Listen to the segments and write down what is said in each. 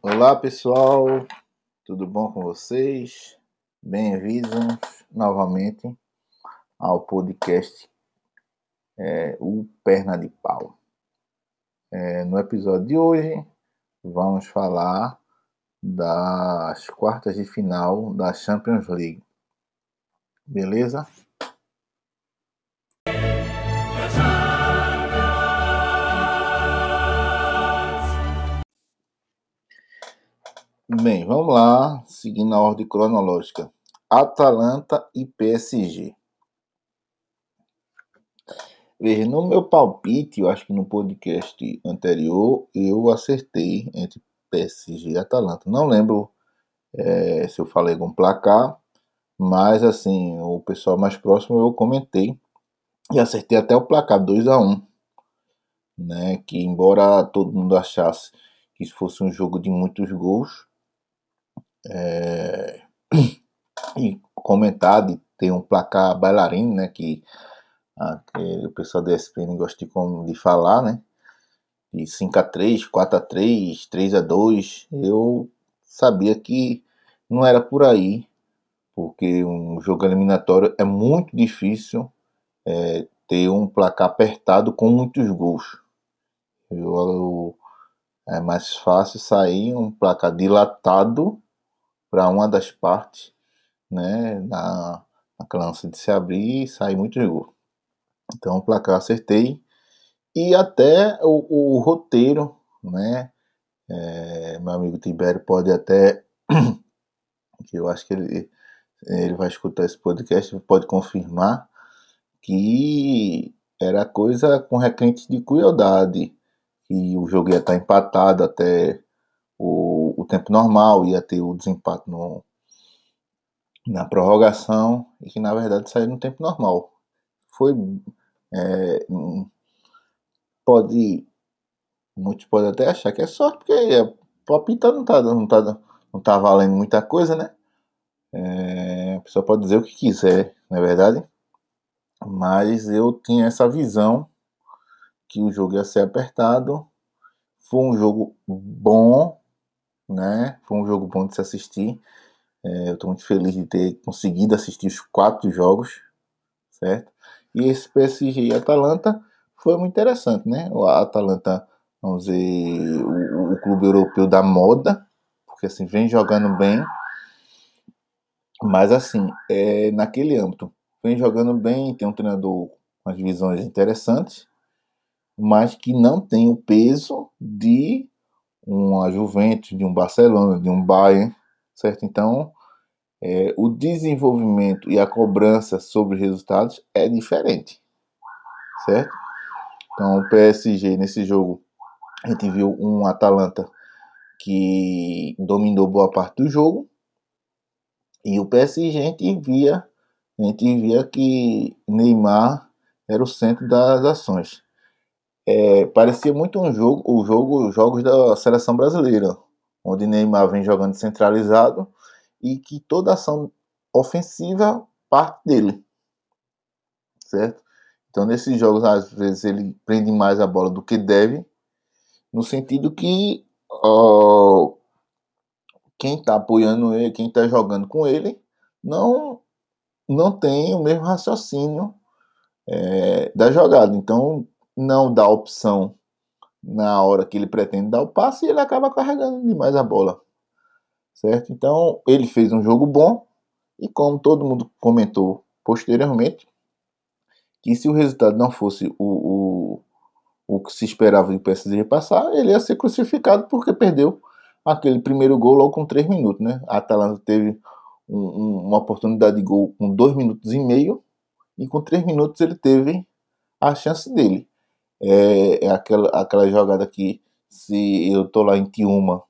Olá pessoal, tudo bom com vocês? Bem-vindos novamente ao podcast é, O Perna de Pau. É, no episódio de hoje vamos falar das quartas de final da Champions League. Beleza? Bem, vamos lá, seguindo a ordem cronológica. Atalanta e PSG. Veja, no meu palpite, eu acho que no podcast anterior, eu acertei entre PSG e Atalanta. Não lembro é, se eu falei algum placar, mas assim, o pessoal mais próximo eu comentei e acertei até o placar 2 a 1 né? Que embora todo mundo achasse que fosse um jogo de muitos gols, é, e comentar de ter um placar bailarino, né? Que, a, que o pessoal da ESPN gosta de, de falar, né? De 5x3, 4x3, 3x2. Eu sabia que não era por aí, porque um jogo eliminatório é muito difícil é, ter um placar apertado com muitos gols. Eu, eu, é mais fácil sair um placar dilatado para uma das partes, né, na, naquela lance de se abrir e sair muito gol. Então o placar acertei e até o, o roteiro, né, é, meu amigo Tibério pode até, que eu acho que ele, ele vai escutar esse podcast, pode confirmar que era coisa com requinte de crueldade, que o jogo ia estar empatado até o tempo normal, ia ter o desempate no, na prorrogação e que na verdade saiu no tempo normal. Foi. É, pode. Muitos podem até achar que é sorte, porque a palpita não tá, não, tá, não tá valendo muita coisa, né? É, a pessoa pode dizer o que quiser, não é verdade? Mas eu tinha essa visão que o jogo ia ser apertado. Foi um jogo bom, né? Foi um jogo bom de se assistir. É, eu estou muito feliz de ter conseguido assistir os quatro jogos, certo? E esse PSG e Atalanta foi muito interessante, né? O Atalanta, vamos dizer, o, o clube europeu da moda, porque assim, vem jogando bem, mas assim, é, naquele âmbito, vem jogando bem, tem um treinador com as visões interessantes, mas que não tem o peso de uma Juventus, de um Barcelona, de um Bayern, certo? Então, é, o desenvolvimento e a cobrança sobre resultados é diferente, certo? Então, o PSG nesse jogo, a gente viu um Atalanta que dominou boa parte do jogo, e o PSG a gente via, a gente via que Neymar era o centro das ações é, parecia muito um jogo, o jogo, os jogos da seleção brasileira, onde Neymar vem jogando centralizado e que toda ação ofensiva parte dele, certo? Então nesses jogos às vezes ele prende mais a bola do que deve, no sentido que ó, quem está apoiando ele, quem está jogando com ele, não não tem o mesmo raciocínio é, da jogada. Então não dá opção na hora que ele pretende dar o passe e ele acaba carregando demais a bola. Certo? Então, ele fez um jogo bom e como todo mundo comentou posteriormente, que se o resultado não fosse o, o, o que se esperava do PSG passar, ele ia ser crucificado porque perdeu aquele primeiro gol logo com 3 minutos, né? A Atalanta teve um, um, uma oportunidade de gol com 2 minutos e meio e com 3 minutos ele teve a chance dele é, é aquela, aquela jogada que se eu tô lá em Tiuma,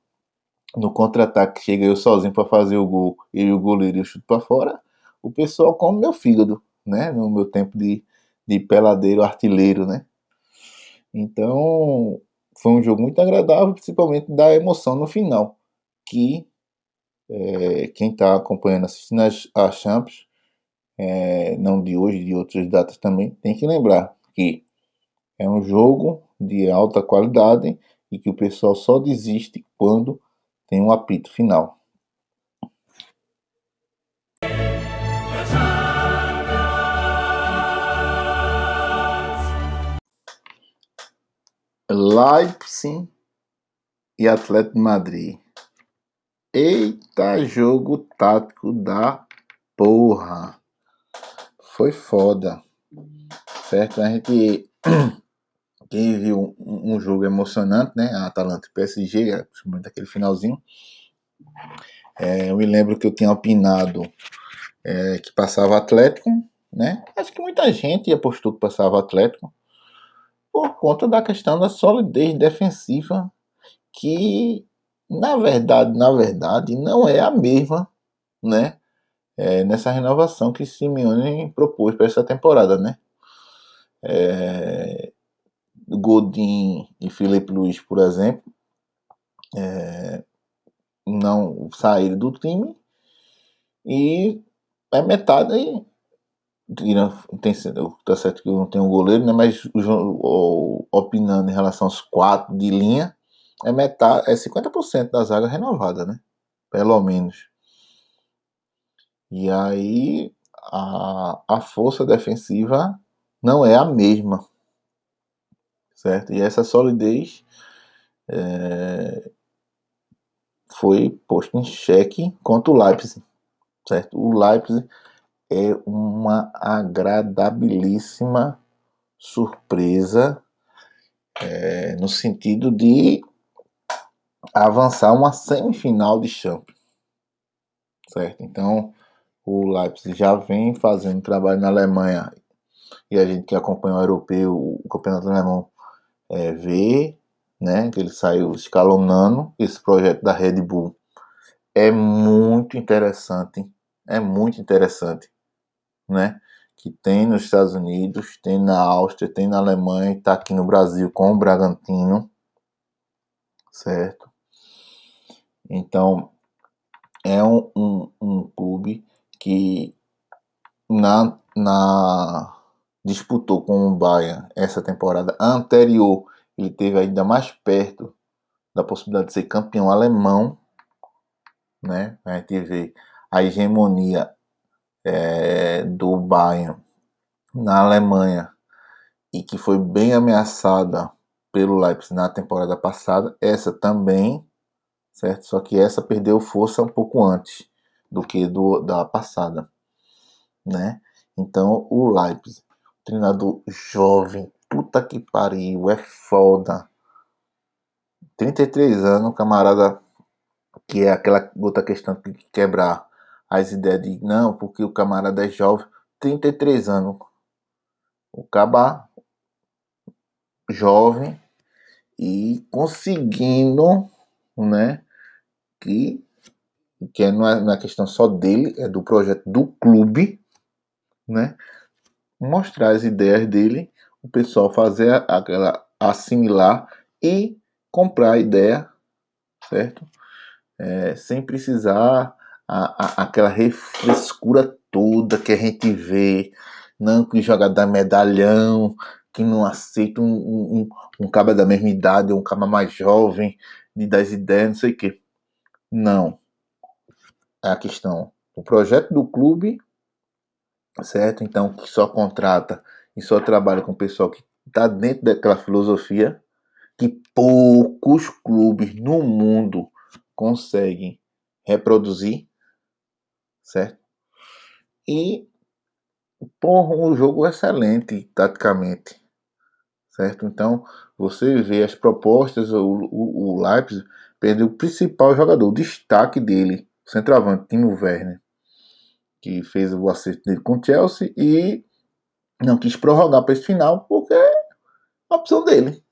no contra-ataque, chega eu sozinho para fazer o gol, e o goleiro eu chuto para fora, o pessoal come meu fígado, né? No meu tempo de, de peladeiro artilheiro, né? Então, foi um jogo muito agradável, principalmente da emoção no final, que é, quem está acompanhando, assistindo as, as Champions, é, não de hoje, de outras datas também, tem que lembrar que é um jogo de alta qualidade e que o pessoal só desiste quando tem um apito final. Leipzig e Atlético Madrid. Eita, jogo tático da porra. Foi foda. Certo? A gente quem viu um, jogo emocionante, né? A Atalanta e PSG, principalmente aquele finalzinho. É, eu me lembro que eu tinha opinado é, que passava Atlético, né? Acho que muita gente apostou que passava Atlético por conta da questão da solidez defensiva que na verdade, na verdade, não é a mesma, né? É, nessa renovação que Simeone propôs para essa temporada, né? É, Godin e Felipe Luiz, por exemplo, é, não saíram do time e é metade aí. Tem, tá certo que não tem um goleiro, né? Mas opinando em relação aos quatro de linha, é metade, é 50% da zaga renovada, né? Pelo menos. E aí a, a força defensiva não é a mesma certo? E essa solidez é, foi posta em xeque contra o Leipzig, certo? O Leipzig é uma agradabilíssima surpresa é, no sentido de avançar uma semifinal de Champions, certo? Então o Leipzig já vem fazendo trabalho na Alemanha e a gente que acompanha o europeu, o campeonato alemão é, ver, né, que ele saiu escalonando esse projeto da Red Bull. É muito interessante, é muito interessante, né? Que tem nos Estados Unidos, tem na Áustria, tem na Alemanha, está aqui no Brasil com o Bragantino, certo? Então é um, um, um clube que na, na disputou com o Bayern essa temporada anterior, ele teve ainda mais perto da possibilidade de ser campeão alemão, né? A gente vê a hegemonia é, do Bayern na Alemanha e que foi bem ameaçada pelo Leipzig na temporada passada, essa também, certo? Só que essa perdeu força um pouco antes do que do da passada, né? Então o Leipzig Treinador jovem, puta que pariu, é foda. 33 anos, camarada, que é aquela outra questão que quebrar as ideias de não, porque o camarada é jovem. 33 anos. O caba jovem e conseguindo, né, que que não é, não é questão só dele, é do projeto do clube, né? Mostrar as ideias dele, o pessoal fazer aquela assimilar e comprar a ideia, certo? É, sem precisar a, a, aquela refrescura toda que a gente vê, não que jogador medalhão, que não aceita um, um, um da mesma idade, um caba mais jovem, de 10 ideias, não sei o que. Não. É a questão. O projeto do clube certo? Então, que só contrata e só trabalha com o pessoal que está dentro daquela filosofia que poucos clubes no mundo conseguem reproduzir, certo? E porra, um jogo excelente taticamente, certo? Então, você vê as propostas, o, o, o Leipzig perdeu o principal jogador, o destaque dele, o centroavante, Timo Werner que fez o acerto dele com o Chelsea e não quis prorrogar para esse final porque é a opção dele,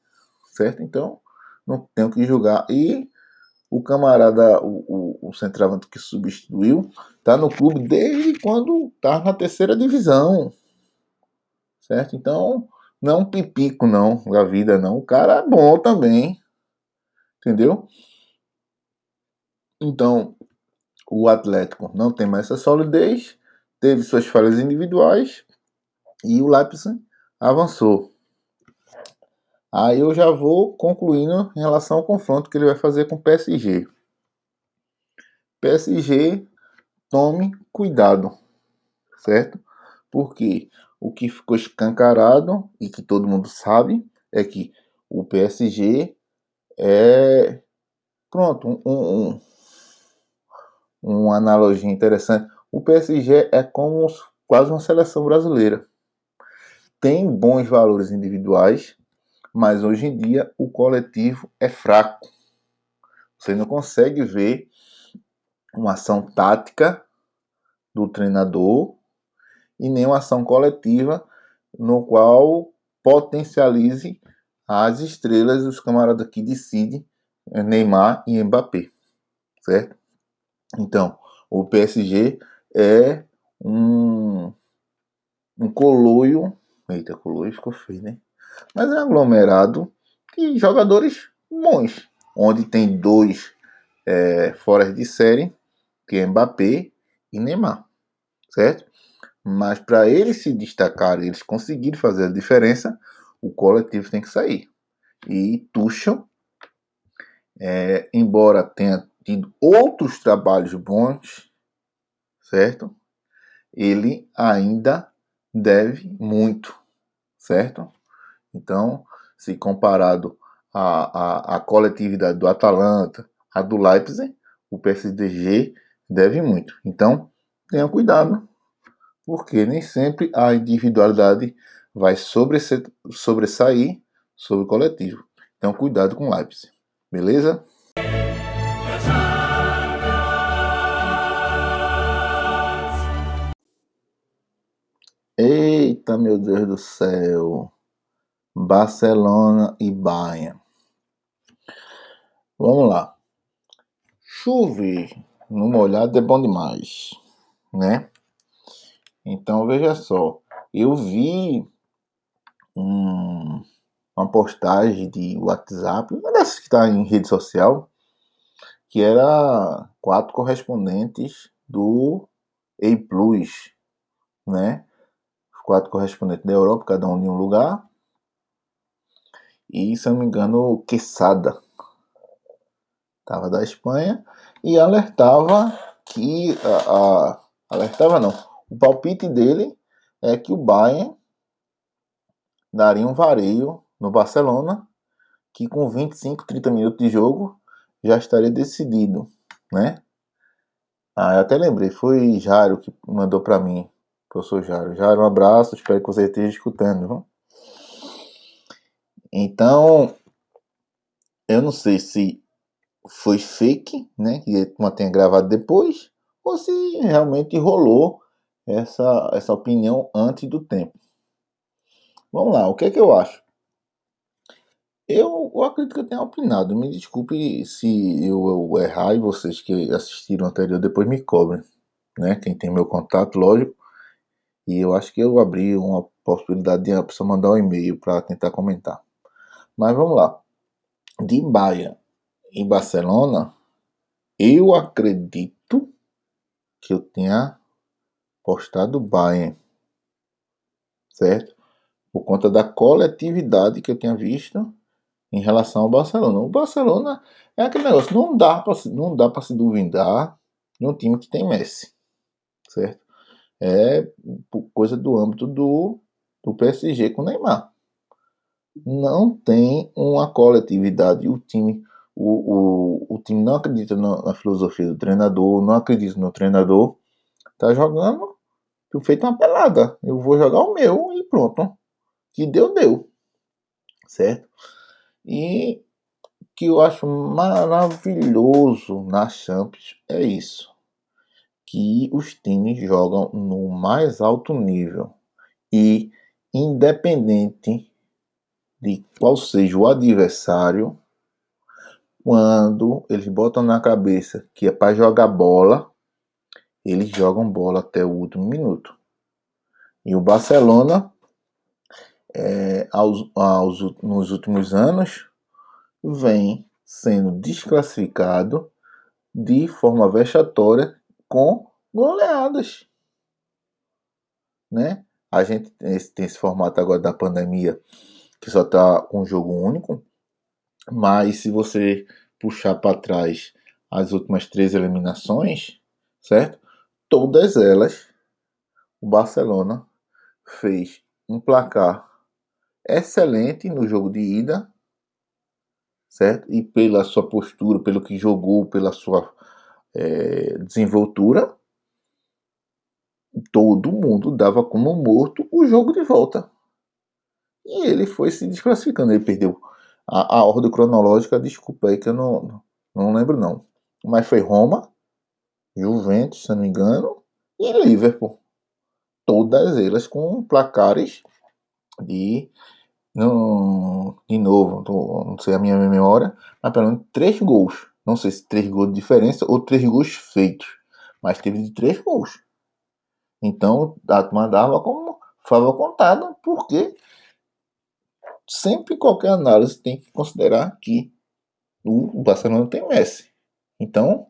certo? Então não tenho que julgar. E o camarada, o, o, o centroavante que substituiu, tá no clube desde quando tá na terceira divisão, certo? Então não pipico não da vida não. O cara é bom também, entendeu? Então o Atlético não tem mais essa solidez, teve suas falhas individuais e o Leipzig avançou. Aí eu já vou concluindo em relação ao confronto que ele vai fazer com o PSG. PSG, tome cuidado, certo? Porque o que ficou escancarado e que todo mundo sabe é que o PSG é pronto um, um, uma analogia interessante. O PSG é como quase uma seleção brasileira. Tem bons valores individuais, mas hoje em dia o coletivo é fraco. Você não consegue ver uma ação tática do treinador e nem uma ação coletiva no qual potencialize as estrelas os camaradas que decidem Neymar e Mbappé, certo? Então, o PSG é um, um coloio, eita, coloio ficou feio, né? Mas é um aglomerado de jogadores bons, onde tem dois é, fora de série, que é Mbappé e Neymar, certo? Mas para eles se destacarem, eles conseguirem fazer a diferença, o coletivo tem que sair. E Tuchel, é, embora tenha tido outros trabalhos bons, certo? Ele ainda deve muito, certo? Então, se comparado à, à, à coletividade do Atalanta, a do Leipzig, o PSG deve muito. Então, tenha cuidado, porque nem sempre a individualidade vai sobressair sobre o coletivo. Então, cuidado com o Leipzig. Beleza? Eita, meu Deus do céu. Barcelona e Bayern. Vamos lá. Chover no molhado é bom demais, né? Então veja só, eu vi um, uma postagem de WhatsApp, uma dessas que está em rede social, que era quatro correspondentes do A Plus, né? Quatro correspondentes da Europa, cada um em um lugar. E, se eu não me engano, Quesada estava da Espanha e alertava que a, a, alertava não. O palpite dele é que o Bayern daria um vareio no Barcelona, que com 25, 30 minutos de jogo já estaria decidido, né? Ah, eu até lembrei, foi Jário que mandou para mim professor Jairo. Jairo, um abraço, espero que você esteja escutando. Viu? Então, eu não sei se foi fake, né, que uma tenha gravado depois, ou se realmente rolou essa, essa opinião antes do tempo. Vamos lá, o que é que eu acho? Eu, eu acredito que eu tenha opinado. Me desculpe se eu, eu errar e vocês que assistiram anterior depois me cobrem. Né? Quem tem meu contato, lógico. E eu acho que eu abri uma possibilidade de a pessoa mandar um e-mail para tentar comentar. Mas vamos lá. De Bahia em Barcelona, eu acredito que eu tenha postado Bayern, certo? Por conta da coletividade que eu tinha visto em relação ao Barcelona. O Barcelona é aquele negócio, não dá não dá para se duvidar de um time que tem Messi, certo? É coisa do âmbito do, do PSG com o Neymar. Não tem uma coletividade. O time, o, o, o time não acredita na, na filosofia do treinador, não acredita no treinador. Tá jogando feito uma pelada. Eu vou jogar o meu e pronto. Que deu, deu. Certo? E que eu acho maravilhoso na Champions é isso que os times jogam no mais alto nível e independente de qual seja o adversário, quando eles botam na cabeça que é para jogar bola, eles jogam bola até o último minuto. E o Barcelona, é, aos, aos, nos últimos anos, vem sendo desclassificado de forma vexatória com goleadas. Né? A gente tem esse, tem esse formato agora da pandemia que só está com um jogo único, mas se você puxar para trás as últimas três eliminações, certo? Todas elas, o Barcelona fez um placar excelente no jogo de ida, certo? E pela sua postura, pelo que jogou, pela sua é, desenvoltura, todo mundo dava como morto o jogo de volta. E ele foi se desclassificando. Ele perdeu a, a ordem cronológica, desculpa aí que eu não, não lembro não. Mas foi Roma, Juventus, se não me engano, e Liverpool. Todas elas com placares de. Não, de novo, tô, não sei a minha memória, mas pelo menos três gols. Não sei se três gols de diferença ou três gols feitos. Mas teve de três gols. Então a turma dava como favor contado, porque sempre qualquer análise tem que considerar que o Barcelona tem Messi. Então,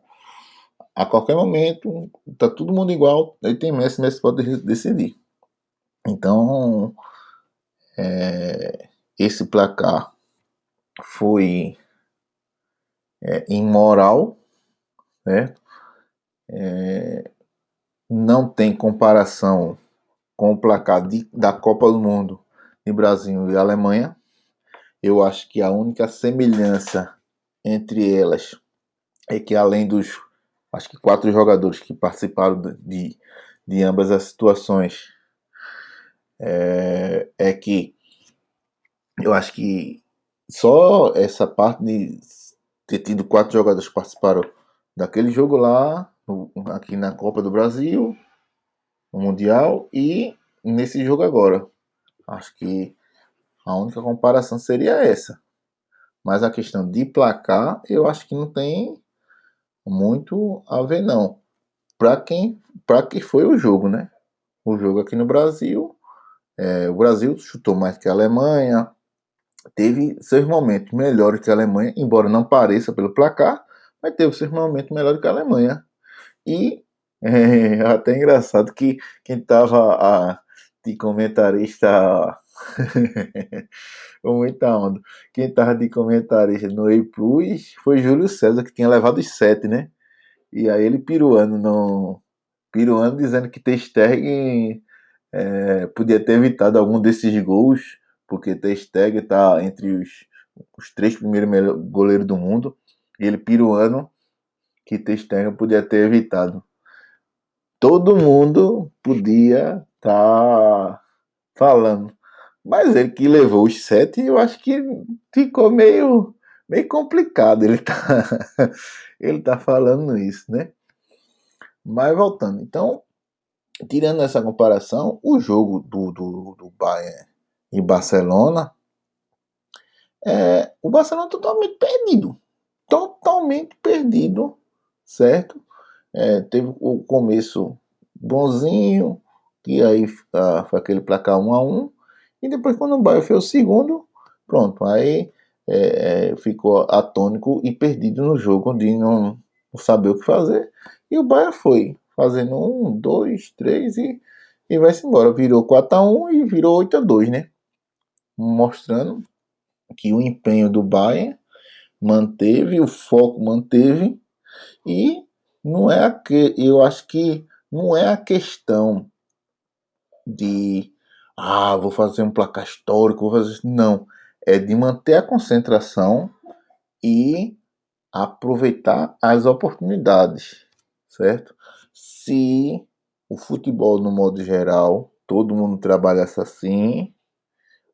a qualquer momento, tá todo mundo igual, aí tem Messi, Messi pode decidir. Então, é, esse placar foi é, imoral, né? É, não tem comparação com o placar de, da Copa do Mundo de Brasil e Alemanha. Eu acho que a única semelhança entre elas é que além dos acho que quatro jogadores que participaram de, de ambas as situações é, é que eu acho que só essa parte de ter tido quatro jogadores que participaram daquele jogo lá no, aqui na Copa do Brasil, no Mundial e nesse jogo agora. Acho que a única comparação seria essa. Mas a questão de placar, eu acho que não tem muito a ver não. Para quem, para que foi o jogo, né? O jogo aqui no Brasil, é, o Brasil chutou mais que a Alemanha, teve seus momentos melhores que a Alemanha, embora não pareça pelo placar, mas teve seus momentos melhores que a Alemanha. E é até engraçado que quem estava de comentarista muita onda. Quem estava de comentarista no E Plus foi Júlio César, que tinha levado os sete, né? E aí ele piruando no. Piruando dizendo que Testeg é, podia ter evitado algum desses gols, porque Testeg está entre os, os três primeiros goleiros do mundo. E ele piruando que Testega podia ter evitado. Todo mundo podia estar tá falando. Mas ele que levou os sete, eu acho que ficou meio, meio complicado. Ele tá, ele tá falando isso, né? Mas voltando. Então, tirando essa comparação, o jogo do, do, do Bayern e Barcelona, é, o Barcelona totalmente perdido. Totalmente perdido certo? É, teve o começo bonzinho, que aí ah, foi aquele placar 1 a 1 e depois quando o Bayern fez o segundo, pronto, aí é, é, ficou atônico e perdido no jogo, de não, não saber o que fazer, e o Bayern foi fazendo um, dois, três e, e vai-se embora, virou 4 a 1 e virou 8 a 2 né? Mostrando que o empenho do Bayern manteve, o foco manteve, e não é que eu acho que não é a questão de ah, vou fazer um placar histórico, vou fazer não, é de manter a concentração e aproveitar as oportunidades, certo? Se o futebol no modo geral, todo mundo trabalhasse assim,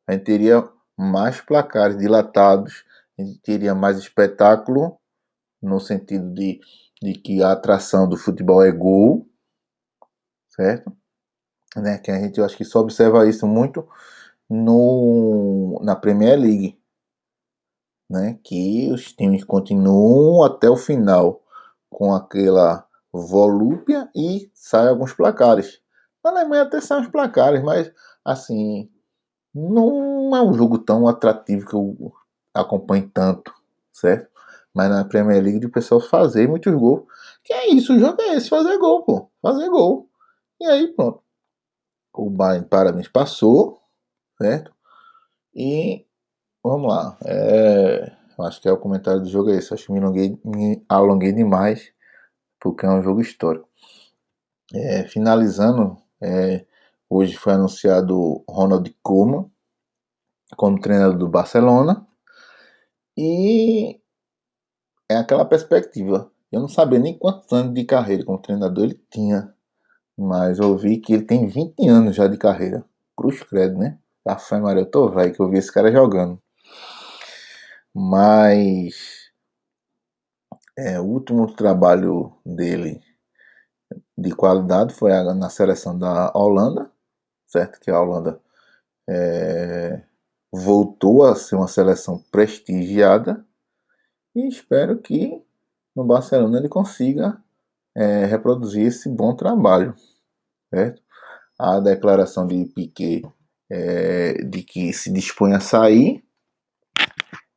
a gente teria mais placares dilatados, a gente teria mais espetáculo no sentido de de que a atração do futebol é gol, certo? Né, que a gente eu acho que só observa isso muito no, na Premier League, né, que os times continuam até o final com aquela volúpia e saem alguns placares. Na Alemanha até saem os placares, mas assim, não é um jogo tão atrativo que eu acompanho tanto, certo? Mas na Premier League o pessoal fazer muitos gols. Que é isso, o jogo é esse, fazer gol, pô. Fazer gol. E aí, pronto. O Bayern, parabéns, passou, certo? E vamos lá. É, acho que é o comentário do jogo é esse. Acho que me alonguei, me alonguei demais, porque é um jogo histórico. É, finalizando, é, hoje foi anunciado Ronald Koeman como treinador do Barcelona. E é aquela perspectiva. Eu não sabia nem quantos anos de carreira como treinador ele tinha. Mas eu vi que ele tem 20 anos já de carreira. Cruz credo, né? Fé Maria, eu tô velho que eu vi esse cara jogando. Mas é, o último trabalho dele de qualidade foi na seleção da Holanda, certo? Que a Holanda é, voltou a ser uma seleção prestigiada e espero que no Barcelona ele consiga é, reproduzir esse bom trabalho, certo? A declaração de Piquet é, de que se dispõe a sair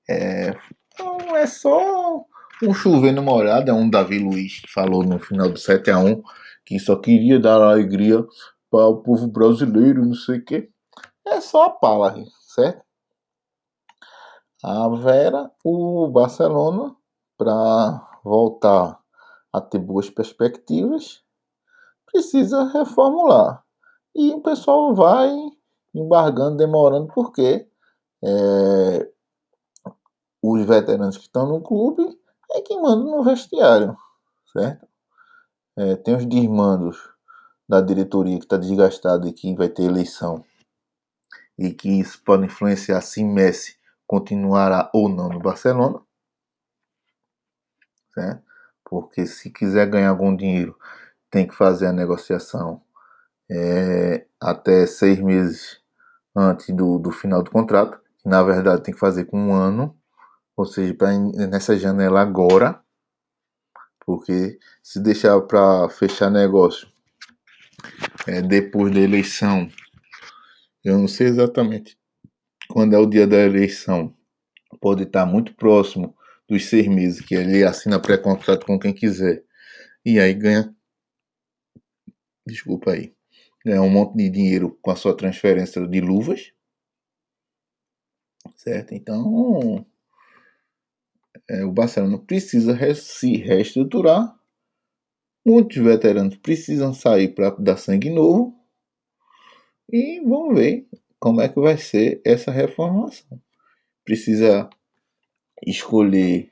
é, não é só um chovendo molhado, é um Davi Luiz que falou no final do 7 a 1 que só queria dar alegria para o povo brasileiro, não sei o que. É só a pala, certo? A Vera, o Barcelona, para voltar a ter boas perspectivas, precisa reformular. E o pessoal vai embargando, demorando, porque é, os veteranos que estão no clube é quem manda no vestiário, certo? É, tem os desmandos da diretoria que está desgastada e que vai ter eleição e que isso pode influenciar se Messi continuará ou não no Barcelona, certo? Porque se quiser ganhar algum dinheiro, tem que fazer a negociação é, até seis meses antes do, do final do contrato. Na verdade, tem que fazer com um ano ou seja, pra, nessa janela agora, porque se deixar para fechar negócio é, depois da eleição, eu não sei exatamente quando é o dia da eleição, pode estar muito próximo dos seis meses que ele assina pré-contrato com quem quiser e aí ganha, desculpa aí, ganha um monte de dinheiro com a sua transferência de luvas, certo? Então é, o Barcelona precisa se reestruturar. Muitos veteranos precisam sair para dar sangue novo. E vamos ver como é que vai ser essa reformação. Precisa escolher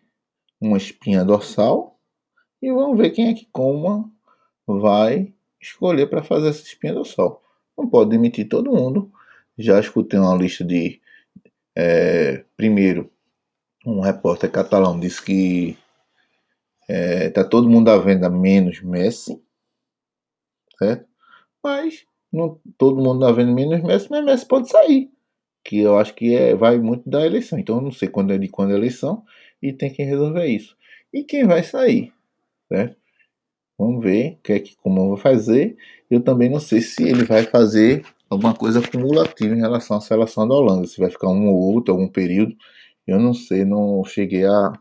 uma espinha dorsal e vamos ver quem é que Coma vai escolher para fazer essa espinha dorsal. Não pode demitir todo mundo. Já escutei uma lista de é, primeiro um repórter catalão disse que é, tá todo mundo à venda menos Messi, certo? Mas não, todo mundo à venda menos Messi, mas Messi pode sair, que eu acho que é, vai muito da eleição. Então eu não sei quando é de quando é a eleição e tem que resolver isso. E quem vai sair, certo? Vamos ver que é que como vai fazer. Eu também não sei se ele vai fazer alguma coisa cumulativa em relação à seleção da Holanda, se vai ficar um ou outro, algum período. Eu não sei, não cheguei a,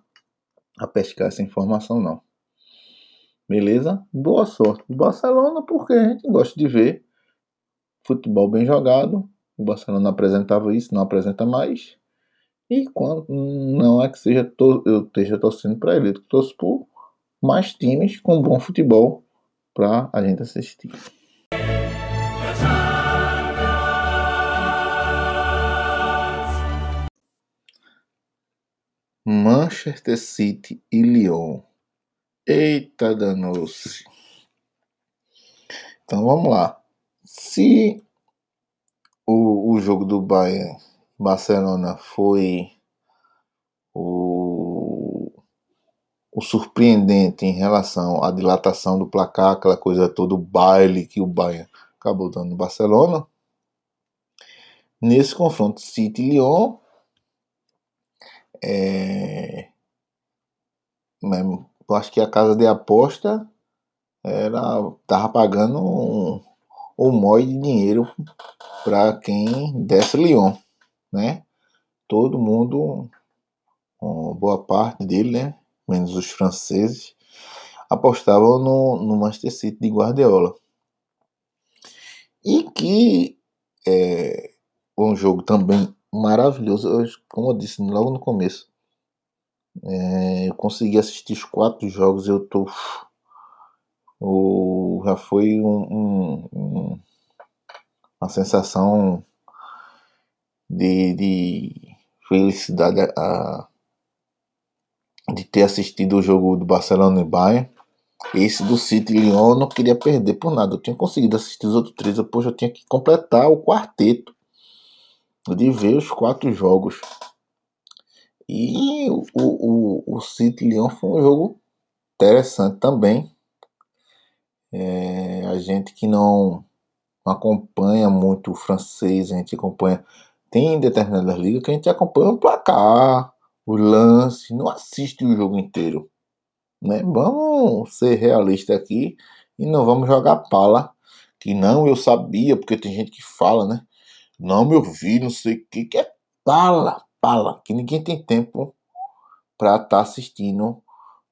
a pescar essa informação não. Beleza? Boa sorte pro Barcelona, porque a gente gosta de ver futebol bem jogado. O Barcelona apresentava isso, não apresenta mais. E quando não é que seja to, eu esteja torcendo para ele, eu torço por mais times com bom futebol para a gente assistir. Manchester City e Lyon. Eita, danou-se. Então vamos lá. Se o, o jogo do Bayern Barcelona foi o, o surpreendente em relação à dilatação do placar, aquela coisa toda, o baile que o Bayern acabou dando no Barcelona. Nesse confronto City-Lyon, é, eu acho que a casa de aposta era tava pagando um, um mói de dinheiro para quem desse Lyon, né? Todo mundo, boa parte dele, né? Menos os franceses, apostavam no, no Manchester City de Guardiola. E que é um jogo também maravilhoso. Eu, como eu disse logo no começo, É, eu consegui assistir os quatro jogos, eu tô. O, já foi um, um, um, uma sensação de, de felicidade a, de ter assistido o jogo do Barcelona e Bayern. Esse do City Lyon eu não queria perder por nada. Eu tinha conseguido assistir os outros três, depois eu tinha que completar o quarteto de ver os quatro jogos. E o, o, o City Lyon foi um jogo interessante também. É, a gente que não acompanha muito o francês, a gente acompanha. Tem determinadas ligas que a gente acompanha o placar, o lance, não assiste o jogo inteiro. Né? Vamos ser realistas aqui e não vamos jogar pala. Que não eu sabia, porque tem gente que fala, né? Não, meu filho, não sei o que, que é pala, pala. Que ninguém tem tempo para estar tá assistindo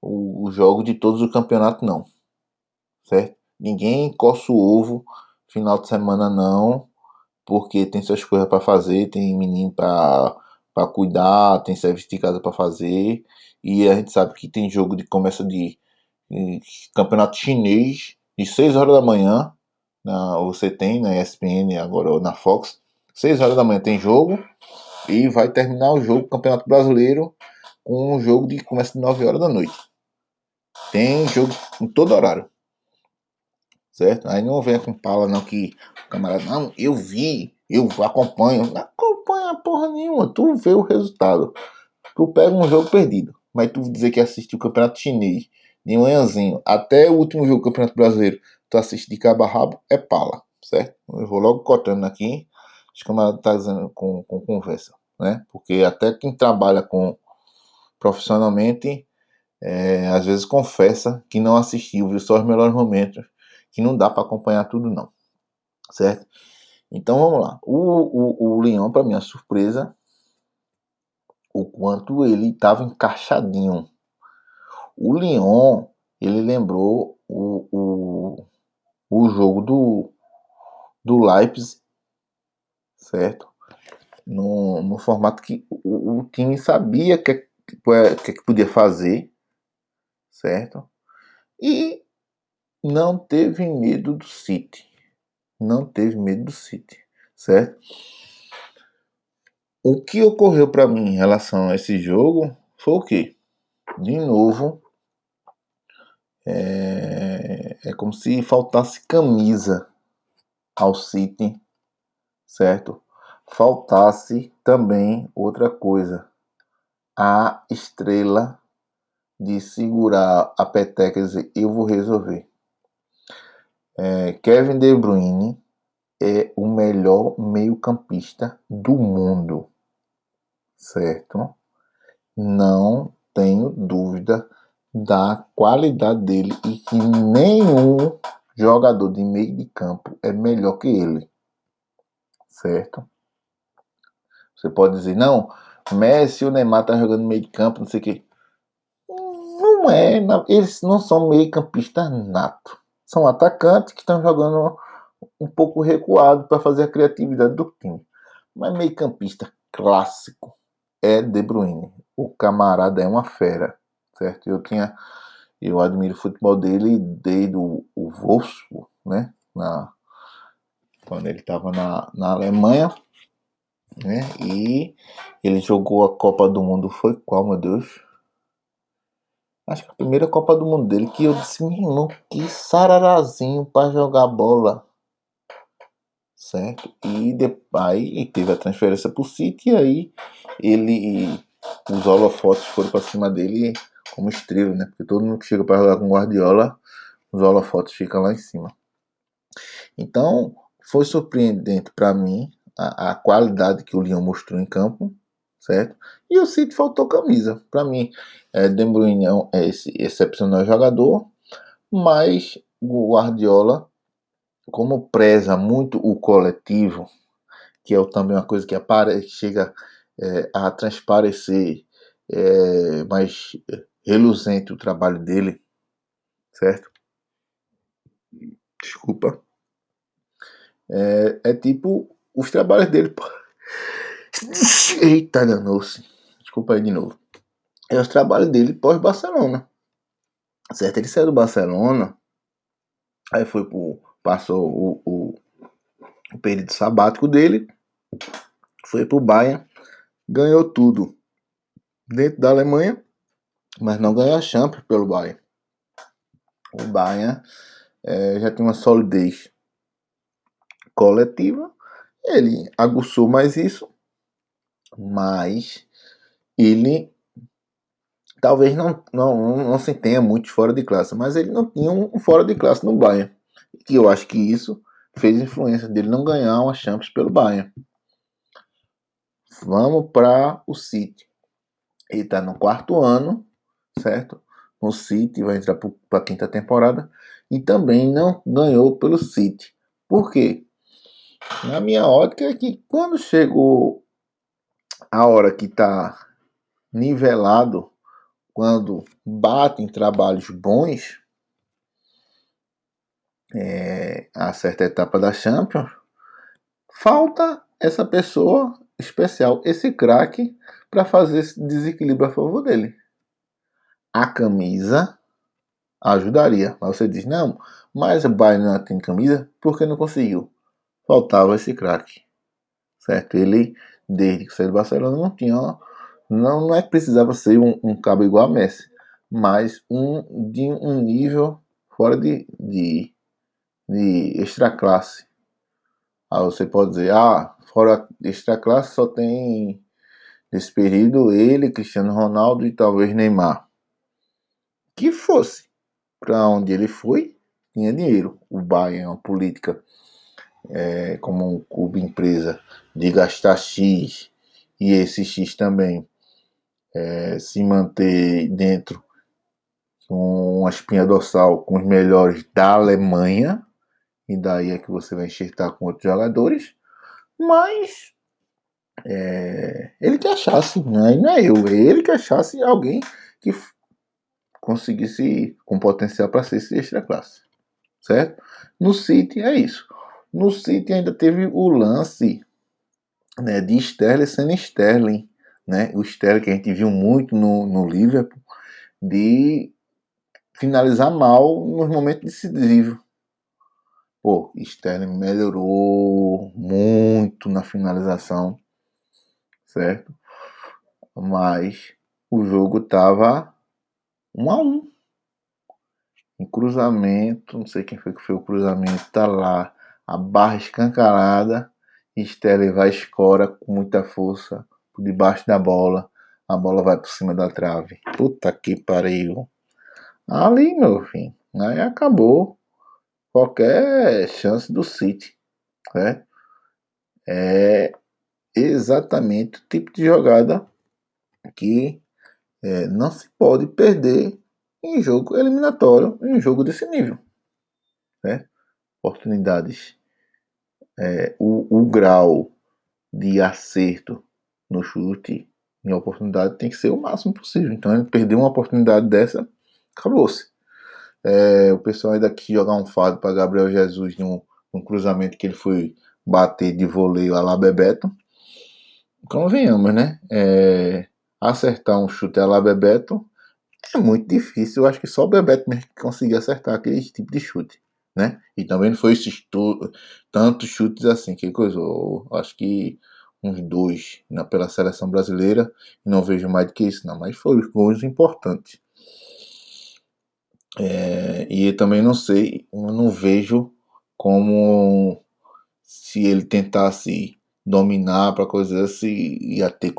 o, o jogo de todos os campeonatos, não. Certo? Ninguém coça o ovo final de semana, não. Porque tem suas coisas para fazer, tem menino para para cuidar, tem serviço de casa para fazer. E a gente sabe que tem jogo de começa de, de campeonato chinês de 6 horas da manhã. Na, você tem na ESPN agora na Fox. 6 horas da manhã tem jogo. E vai terminar o jogo Campeonato Brasileiro com um jogo de começa de 9 horas da noite. Tem jogo em todo horário. Certo? Aí não venha com pala não que camarada, não, eu vi, eu acompanho. Não acompanha porra nenhuma, tu vê o resultado. Tu pega um jogo perdido, mas tu dizer que assistiu o Campeonato Chinês de manhãzinho até o último jogo do Campeonato Brasileiro, tu assiste de cabo a rabo, é pala, certo? Eu vou logo cortando aqui, os camaradas tá dizendo com, com conversa, né? Porque até quem trabalha com profissionalmente, é, às vezes confessa que não assistiu, viu só os melhores momentos, que não dá para acompanhar tudo não, certo? Então vamos lá. O, o, o Leão, para minha surpresa, o quanto ele estava encaixadinho. O Leão, ele lembrou o, o, o jogo do, do Leipzig, certo? No, no formato que o, o time sabia que, que, que podia fazer, certo? E não teve medo do City não teve medo do City, certo? O que ocorreu para mim em relação a esse jogo foi o que? De novo, é, é como se faltasse camisa ao City, certo? Faltasse também outra coisa, a estrela de segurar a peteca e dizer eu vou resolver. É, Kevin De Bruyne é o melhor meio-campista do mundo, certo? Não tenho dúvida da qualidade dele e que nenhum jogador de meio de campo é melhor que ele, certo? Você pode dizer, não, Messi e o Neymar estão tá jogando meio de campo, não sei o quê. Não é, eles não são meio-campistas nato são atacantes que estão jogando um pouco recuado para fazer a criatividade do time. Mas meio campista clássico é De Bruyne. O camarada é uma fera, certo? Eu tinha, eu admiro o futebol dele desde o, o Wolfsburg, né? Na, quando ele estava na, na Alemanha, né? E ele jogou a Copa do Mundo, foi qual, meu Deus? Acho que a primeira Copa do Mundo dele que eu disse, meu irmão, que sararazinho para jogar bola. Certo? E aí teve a transferência pro City e aí ele os holofotes foram para cima dele como estrela, né? Porque todo mundo que chega para jogar com Guardiola, os holofotes ficam lá em cima. Então, foi surpreendente para mim a, a, qualidade que o Leão mostrou em campo certo? E o City faltou camisa. Para mim, é, De Bruyne é esse excepcional jogador, mas o Guardiola, como preza muito o coletivo, que é também uma coisa que apare, chega é, a transparecer é, mais reluzente o trabalho dele, certo? Desculpa. É, é tipo os trabalhos dele. Eita, danou-se. Desculpa aí de novo. é o trabalho dele pós-Barcelona. Certo? Ele saiu do Barcelona, aí foi pro. passou o, o, o período sabático dele, foi pro Bayern, ganhou tudo dentro da Alemanha, mas não ganhou a Champions pelo Bayern. O Bayern é, já tem uma solidez coletiva, ele aguçou mais isso, mas ele talvez não, não, não se tenha muito fora de classe, mas ele não tinha um fora de classe no Bayern. E eu acho que isso fez influência dele não ganhar uma Champions pelo Bayern. Vamos para o City. Ele está no quarto ano, certo? No City, vai entrar para a quinta temporada. E também não ganhou pelo City. Por quê? Na minha ótica é que quando chegou a hora que está nivelado quando batem trabalhos bons é, a certa etapa da Champions, falta essa pessoa especial, esse craque, para fazer esse desequilíbrio a favor dele. A camisa ajudaria, mas você diz, não, mas o Bayern não tem camisa porque não conseguiu. Faltava esse craque, certo? Ele, desde que saiu do Barcelona, não tinha não, não é que precisava ser um, um cabo igual a Messi, mas um de um nível fora de, de, de extra classe. Aí você pode dizer, ah, fora extra classe só tem nesse período ele, Cristiano Ronaldo e talvez Neymar. Que fosse para onde ele foi, tinha dinheiro. O Bayern é uma política é, como um clube empresa de gastar X e esse X também é, se manter dentro com uma espinha dorsal com os melhores da Alemanha, e daí é que você vai enxertar com outros jogadores, mas é, ele que achasse, né? não é eu, é ele que achasse alguém que conseguisse com potencial para ser esse extra classe, certo? No City é isso. No City ainda teve o lance né, de Sterling sendo Sterling, né? O Sterling que a gente viu muito no, no Liverpool, de finalizar mal nos momentos decisivos. Pô, Sterling melhorou muito na finalização, certo? Mas o jogo tava um a um. Em cruzamento, não sei quem foi que foi o cruzamento, tá lá, a barra escancarada, Sterling vai escora com muita força por debaixo da bola, a bola vai por cima da trave. Puta que pariu. Ali, meu filho, aí acabou qualquer chance do City. Né? É exatamente o tipo de jogada que é, não se pode perder em jogo eliminatório, em jogo desse nível. Né? Oportunidades, é, o, o grau de acerto no chute, em oportunidade, tem que ser o máximo possível. Então ele perdeu uma oportunidade dessa, acabou-se. É, o pessoal ainda quis jogar um fado para Gabriel Jesus num, num, cruzamento que ele foi bater de voleio a lá Bebeto. Convenhamos, né? É, acertar um chute a lá Bebeto é muito difícil. Eu acho que só o Bebeto mesmo que conseguia acertar aquele tipo de chute. Né? E também não foi esses tantos chutes assim, que coisa. Eu acho que uns dois na, pela seleção brasileira. Não vejo mais do que isso, não. Mas foi gols importantes. É, e também não sei, não vejo como se ele tentasse dominar para coisas assim, ia ter,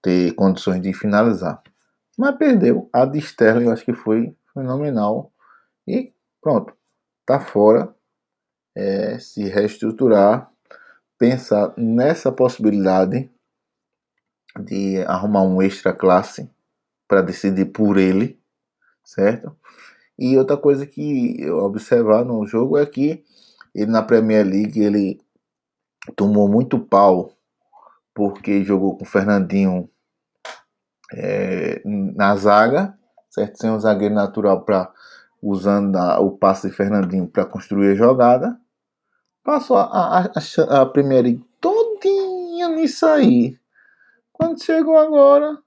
ter condições de finalizar. Mas perdeu. A de Sterling eu acho que foi fenomenal. E pronto, tá fora. É, se reestruturar pensar nessa possibilidade de arrumar um extra classe para decidir por ele, certo? E outra coisa que eu observar no jogo é que ele na Premier League ele tomou muito pau porque jogou com o Fernandinho é, na zaga, certo? Sem um zagueiro natural para usando a, o passe de Fernandinho para construir a jogada Passou a, a, a, primeira todinha nisso aí. Quando chegou agora,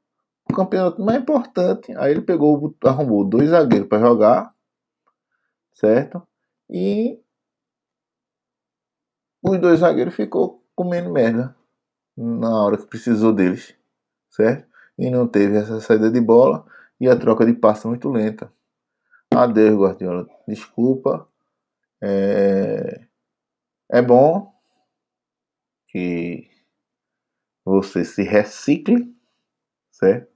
campeonato mais importante. Aí ele pegou, arrumou dois zagueiros para jogar, certo? E os dois zagueiros ficou comendo merda na hora que precisou deles, certo? E não teve essa saída de bola e a troca de passe muito lenta. Adeus, Guardiola. Desculpa. É, é bom que você se recicle, certo?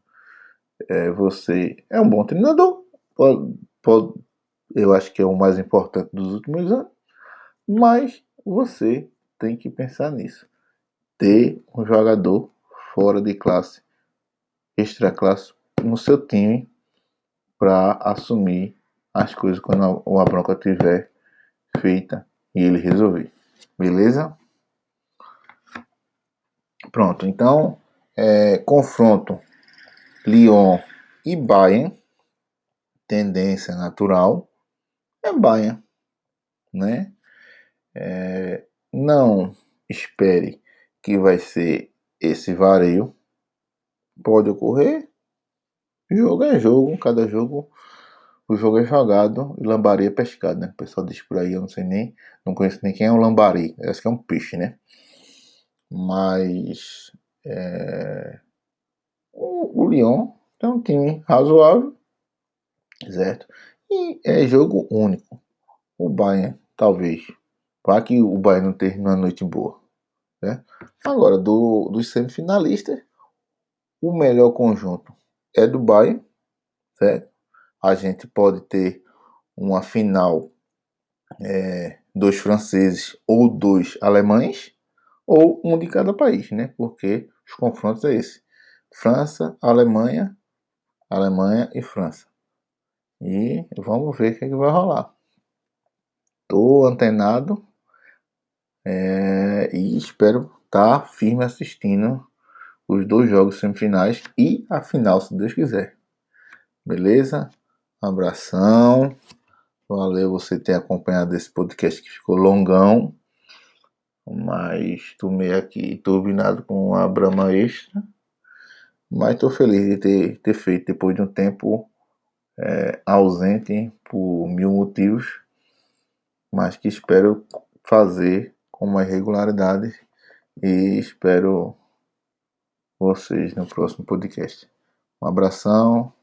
É, você é um bom treinador, pode, pode, eu acho que é o mais importante dos últimos anos, mas você tem que pensar nisso. Ter um jogador fora de classe, extra classe, no seu time para assumir as coisas quando a, a bronca tiver feita e ele resolver. Beleza? Pronto, então, é, confronto Lyon e Bayern, tendência natural é Bayern, né? É, não espere que vai ser esse vareio, pode ocorrer, jogo é jogo, cada jogo o jogo é jogado e lambari é pescado, né? O pessoal diz por aí, eu não sei nem, não conheço nem quem é o lambari, acho que é um peixe, né? Mas é, o, o Lyon é um time razoável, certo? E é jogo único. O Bayern, talvez. Vá que o Bayern não teve uma noite boa. Né? Agora, do, dos semifinalistas, o melhor conjunto é do Bayern, certo? A gente pode ter uma final é, dois franceses ou dois alemães, ou um de cada país, né? Porque os confrontos é esse: França, Alemanha, Alemanha e França. E vamos ver o que, é que vai rolar. Tô antenado é, e espero estar tá firme assistindo os dois jogos semifinais e a final, se Deus quiser. Beleza? Abração. Valeu você ter acompanhado esse podcast que ficou longão mas tomei aqui turbinado com a brama extra. Mas estou feliz de ter, ter feito depois de um tempo é, ausente por mil motivos, mas que espero fazer com mais regularidade e espero vocês no próximo podcast. Um abração